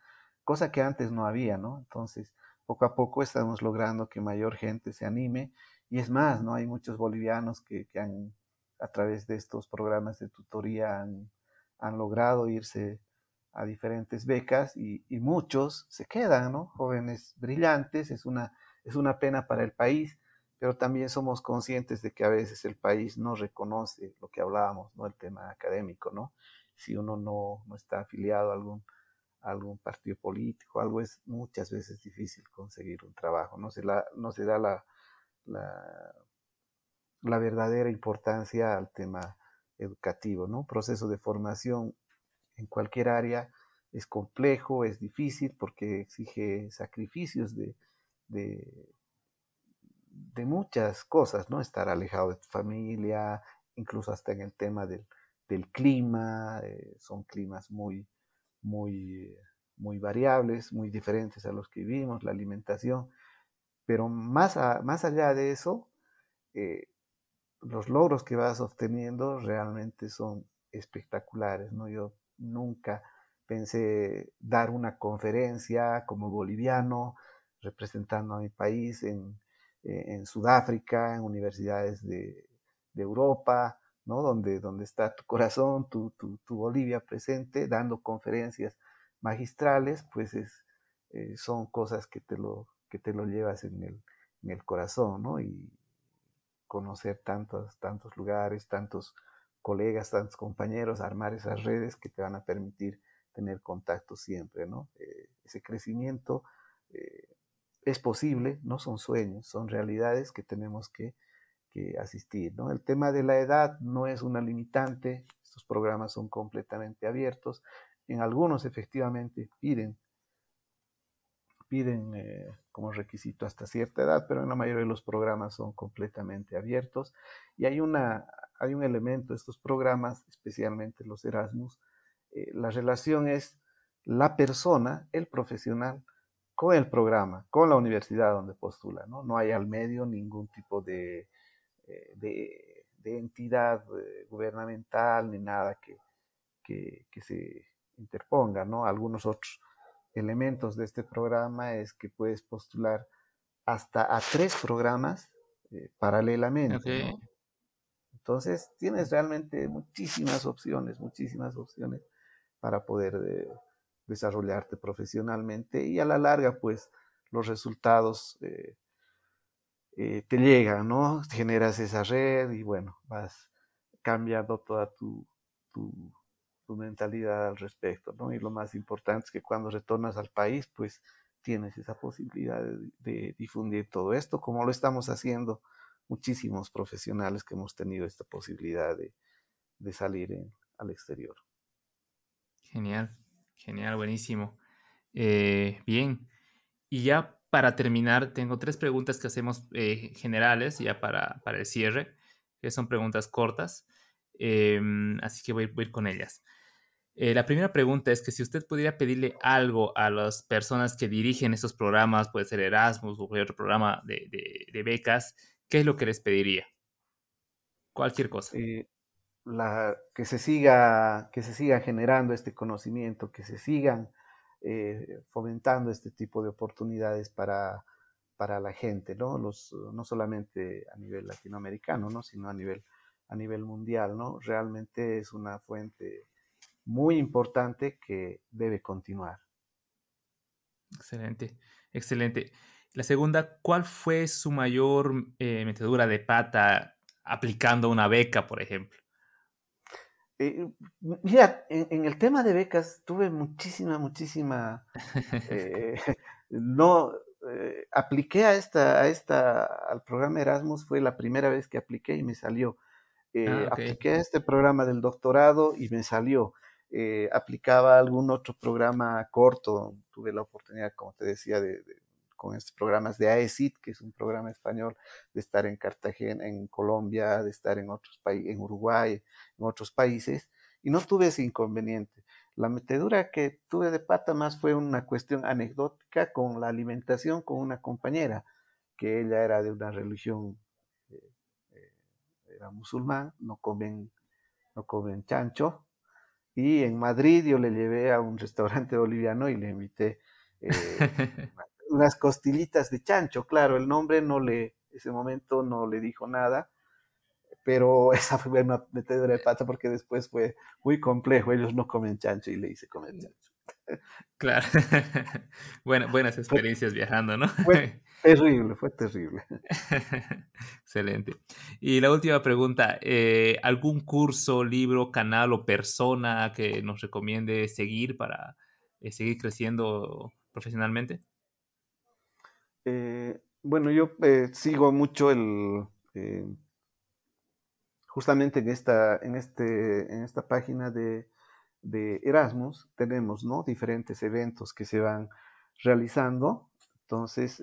cosa que antes no había, ¿no? Entonces, poco a poco estamos logrando que mayor gente se anime y es más, ¿no? Hay muchos bolivianos que, han, a través de estos programas de tutoría, han, han logrado irse a diferentes becas y, muchos se quedan, ¿no? Jóvenes brillantes, es una, es una pena para el país, pero también somos conscientes de que a veces el país no reconoce lo que hablábamos, ¿no? El tema académico, ¿no? Si uno no, está afiliado a algún, algún partido político, algo es muchas veces difícil conseguir un trabajo, no se, la, no se da la, la verdadera importancia al tema educativo, ¿no? Proceso de formación en cualquier área es complejo, es difícil porque exige sacrificios de, de, muchas cosas, ¿no? Estar alejado de tu familia, incluso hasta en el tema del, clima, eh, son climas muy, muy, muy variables, muy diferentes a los que vivimos, la alimentación, pero más, más allá de eso, eh, los logros que vas obteniendo realmente son espectaculares, ¿no? Yo nunca pensé dar una conferencia como boliviano, representando a mi país en, eh, Sudáfrica, en universidades de, Europa, ¿no? Donde, donde está tu corazón, tu, Bolivia presente, dando conferencias magistrales, pues es, eh, son cosas que te lo, que te lo llevas en el, en el corazón, ¿no? Y conocer tantos, tantos lugares, tantos colegas, tantos compañeros, armar esas redes que te van a permitir tener contacto siempre, ¿no? Eh, ese crecimiento eh, es posible, no son sueños, son realidades que tenemos que, asistir, ¿no? El tema de la edad no es una limitante, estos programas son completamente abiertos, en algunos efectivamente piden piden eh, como requisito hasta cierta edad, pero en la mayoría de los programas son completamente abiertos. Y hay una, hay un elemento estos programas, especialmente los Erasmus, eh, la relación es la persona, el profesional, con el programa, con la universidad donde postula. No, no hay al medio ningún tipo de, eh, de, entidad eh, gubernamental ni nada que, que, se interponga. ¿no? Algunos otros elementos de este programa es que puedes postular hasta a tres programas paralelamente. Entonces, tienes realmente muchísimas opciones, muchísimas opciones para poder eh, desarrollarte profesionalmente y a la larga, pues, los resultados eh, eh, te llegan, ¿no? Generas esa red y bueno, vas cambiando toda tu, mentalidad al respecto, ¿no? Y lo más importante es que cuando retornas al país, pues, tienes esa posibilidad de difundir todo esto, como lo estamos haciendo muchísimos profesionales que hemos tenido esta posibilidad de, salir al exterior. Genial, genial, buenísimo. Eh, bien, y ya para terminar, tengo tres preguntas que hacemos eh, generales, ya para, para, el cierre, que son preguntas cortas, em, así que voy, a ir con ellas. Eh, la primera pregunta es que si usted pudiera pedirle algo a las personas que dirigen estos programas, puede ser Erasmus o cualquier otro programa de, de becas, ¿qué es lo que les pediría? Cualquier cosa. Eh, la, que, se siga, que se siga generando este conocimiento, que se sigan eh, fomentando este tipo de oportunidades para, para la gente, ¿no? Los, no solamente a nivel latinoamericano, ¿no? Sino a nivel, a nivel mundial, ¿no? Realmente es una fuente muy importante que debe continuar. Excelente, excelente. La segunda, ¿cuál fue su mayor eh, metedura de pata aplicando una beca, por ejemplo? Eh, mira, en, el tema de becas tuve muchísima, muchísima... Eh, no, eh, apliqué a esta, a esta, al programa Erasmus, fue la primera vez que apliqué y me salió. Ah, apliqué a este programa del doctorado y me salió. aplicaba algún otro programa corto, tuve la oportunidad, como te decía, de con estos programas de AECIT, que es un programa español, de estar en Cartagena, en Colombia, de estar en otros países, en Uruguay, en otros países, y no tuve ese inconveniente. La metedura que tuve de pata más fue una cuestión anecdótica con la alimentación con una compañera, que ella era de una religión, eh, eh, era musulmán, no comen, no comen chancho, y en Madrid yo le llevé a un restaurante boliviano y le invité eh, unas costillitas de chancho, claro, el nombre no le, ese momento no le dijo nada, pero esa fue una metedura de pata porque después fue muy complejo, ellos no comen chancho y le hice comer mm. chancho. Claro, bueno, buenas experiencias viajando, ¿no? Fue terrible, fue terrible. Excelente. Y la última pregunta, eh, ¿algún curso, libro, canal o persona que nos recomiende seguir para eh, seguir creciendo profesionalmente? Eh, bueno, yo eh, sigo mucho el... Eh, justamente en esta, en, este, en esta página de, Erasmus tenemos ¿no? diferentes eventos que se van realizando. Entonces,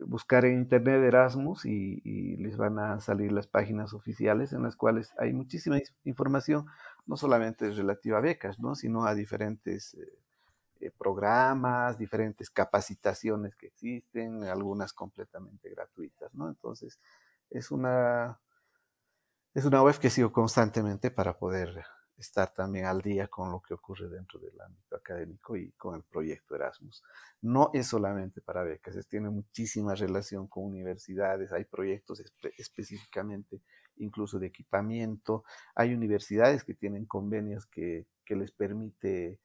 buscar en internet Erasmus y, les van a salir las páginas oficiales en las cuales hay muchísima información, no solamente relativa a becas, ¿no? sino a diferentes eh, programas, diferentes capacitaciones que existen, algunas completamente gratuitas, ¿no? Entonces, es una, es una web que sigo constantemente para poder estar también al día con lo que ocurre dentro del ámbito académico y con el proyecto Erasmus. No es solamente para becas, es, tiene muchísima relación con universidades, hay proyectos específicamente incluso de equipamiento, hay universidades que tienen convenios que, que les permite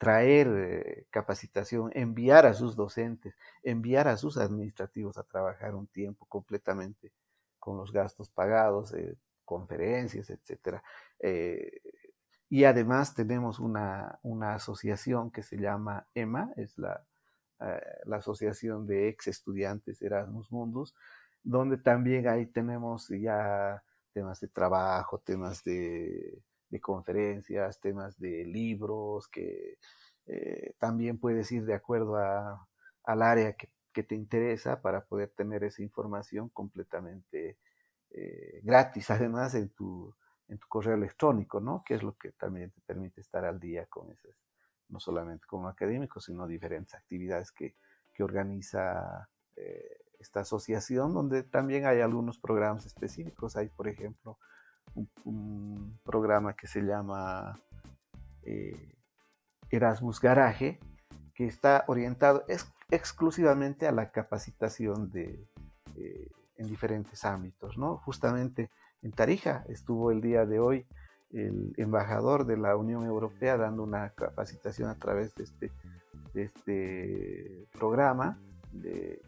traer eh, capacitación, enviar a sus docentes, enviar a sus administrativos a trabajar un tiempo completamente con los gastos pagados, eh, conferencias, etc. Eh, y además tenemos una, asociación que se llama EMA, es la, la Asociación de Ex Estudiantes Erasmus Mundus, donde también ahí tenemos ya temas de trabajo, temas de de conferencias, temas de libros, que eh, también puedes ir de acuerdo a, al área que, te interesa para poder tener esa información completamente eh, gratis, además en tu, en tu correo electrónico, ¿no? Que es lo que también te permite estar al día con esas, no solamente como académico, sino diferentes actividades que, que organiza eh, esta asociación, donde también hay algunos programas específicos. Hay, por ejemplo, un, programa que se llama eh, Erasmus Garage, que está orientado exclusivamente a la capacitación de, eh, en diferentes ámbitos. ¿no? Justamente en Tarija estuvo el día de hoy el embajador de la Unión Europea dando una capacitación a través de este, este programa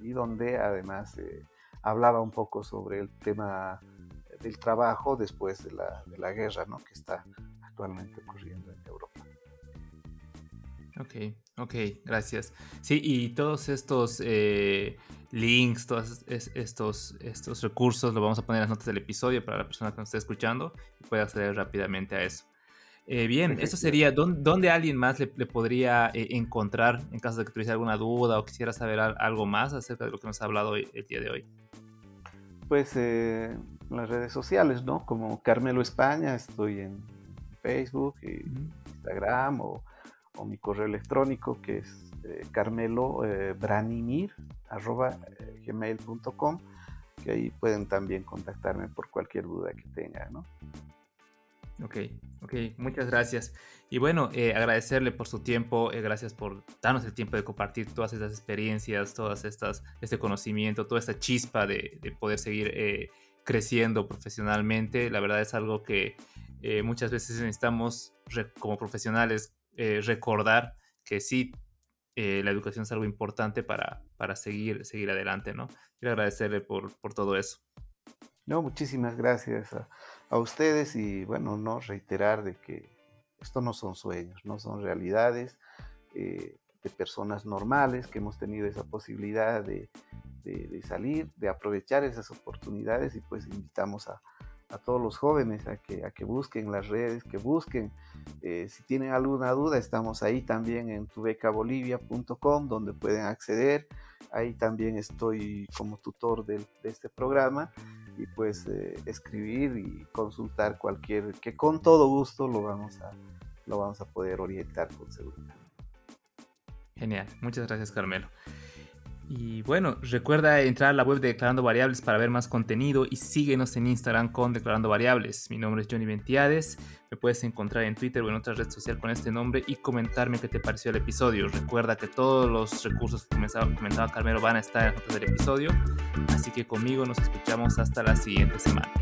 y donde además eh, hablaba un poco sobre el tema del trabajo después de la, de la guerra ¿no? que está actualmente ocurriendo en Europa. Ok, ok, gracias. Sí, y todos estos eh, links, todos estos, estos recursos los vamos a poner en las notas del episodio para la persona que nos esté escuchando y pueda acceder rápidamente a eso. Eh, bien, eso sería, ¿dónde, alguien más le, podría eh, encontrar en caso de que tuviese alguna duda o quisiera saber algo más acerca de lo que nos ha hablado el día de hoy? Pues las redes sociales, ¿no? Como Carmelo España, estoy en Facebook, y Instagram o, mi correo electrónico que es eh, carmelo eh, eh, que ahí pueden también contactarme por cualquier duda que tengan, ¿no? Ok, ok, muchas gracias. Y bueno, eh, agradecerle por su tiempo, eh, gracias por darnos el tiempo de compartir todas estas experiencias, todas estas, este conocimiento, toda esta chispa de, poder seguir eh, creciendo profesionalmente. La verdad es algo que muchas veces necesitamos como profesionales recordar que sí, la educación es algo importante para, para seguir, seguir adelante, ¿no? Quiero agradecerle por, por todo eso. No, muchísimas gracias a, ustedes y bueno, no reiterar de que esto no son sueños, no son realidades eh, de personas normales que hemos tenido esa posibilidad de, salir, de aprovechar esas oportunidades y pues invitamos a, todos los jóvenes a que, a que busquen las redes, que busquen, eh, si tienen alguna duda, estamos ahí también en tubecabolivia.com donde pueden acceder, ahí también estoy como tutor de este programa y pues eh, escribir y consultar cualquier, que con todo gusto lo vamos a, lo vamos a poder orientar con seguridad. Genial, muchas gracias Carmelo. Y bueno, recuerda entrar a la web de Declarando Variables para ver más contenido y síguenos en Instagram con Declarando Variables. Mi nombre es Johnny Ventiades. Me puedes encontrar en Twitter o en otra red social con este nombre y comentarme qué te pareció el episodio. Recuerda que todos los recursos que comentaba Carmelo van a estar en las notas del episodio. Así que conmigo nos escuchamos hasta la siguiente semana.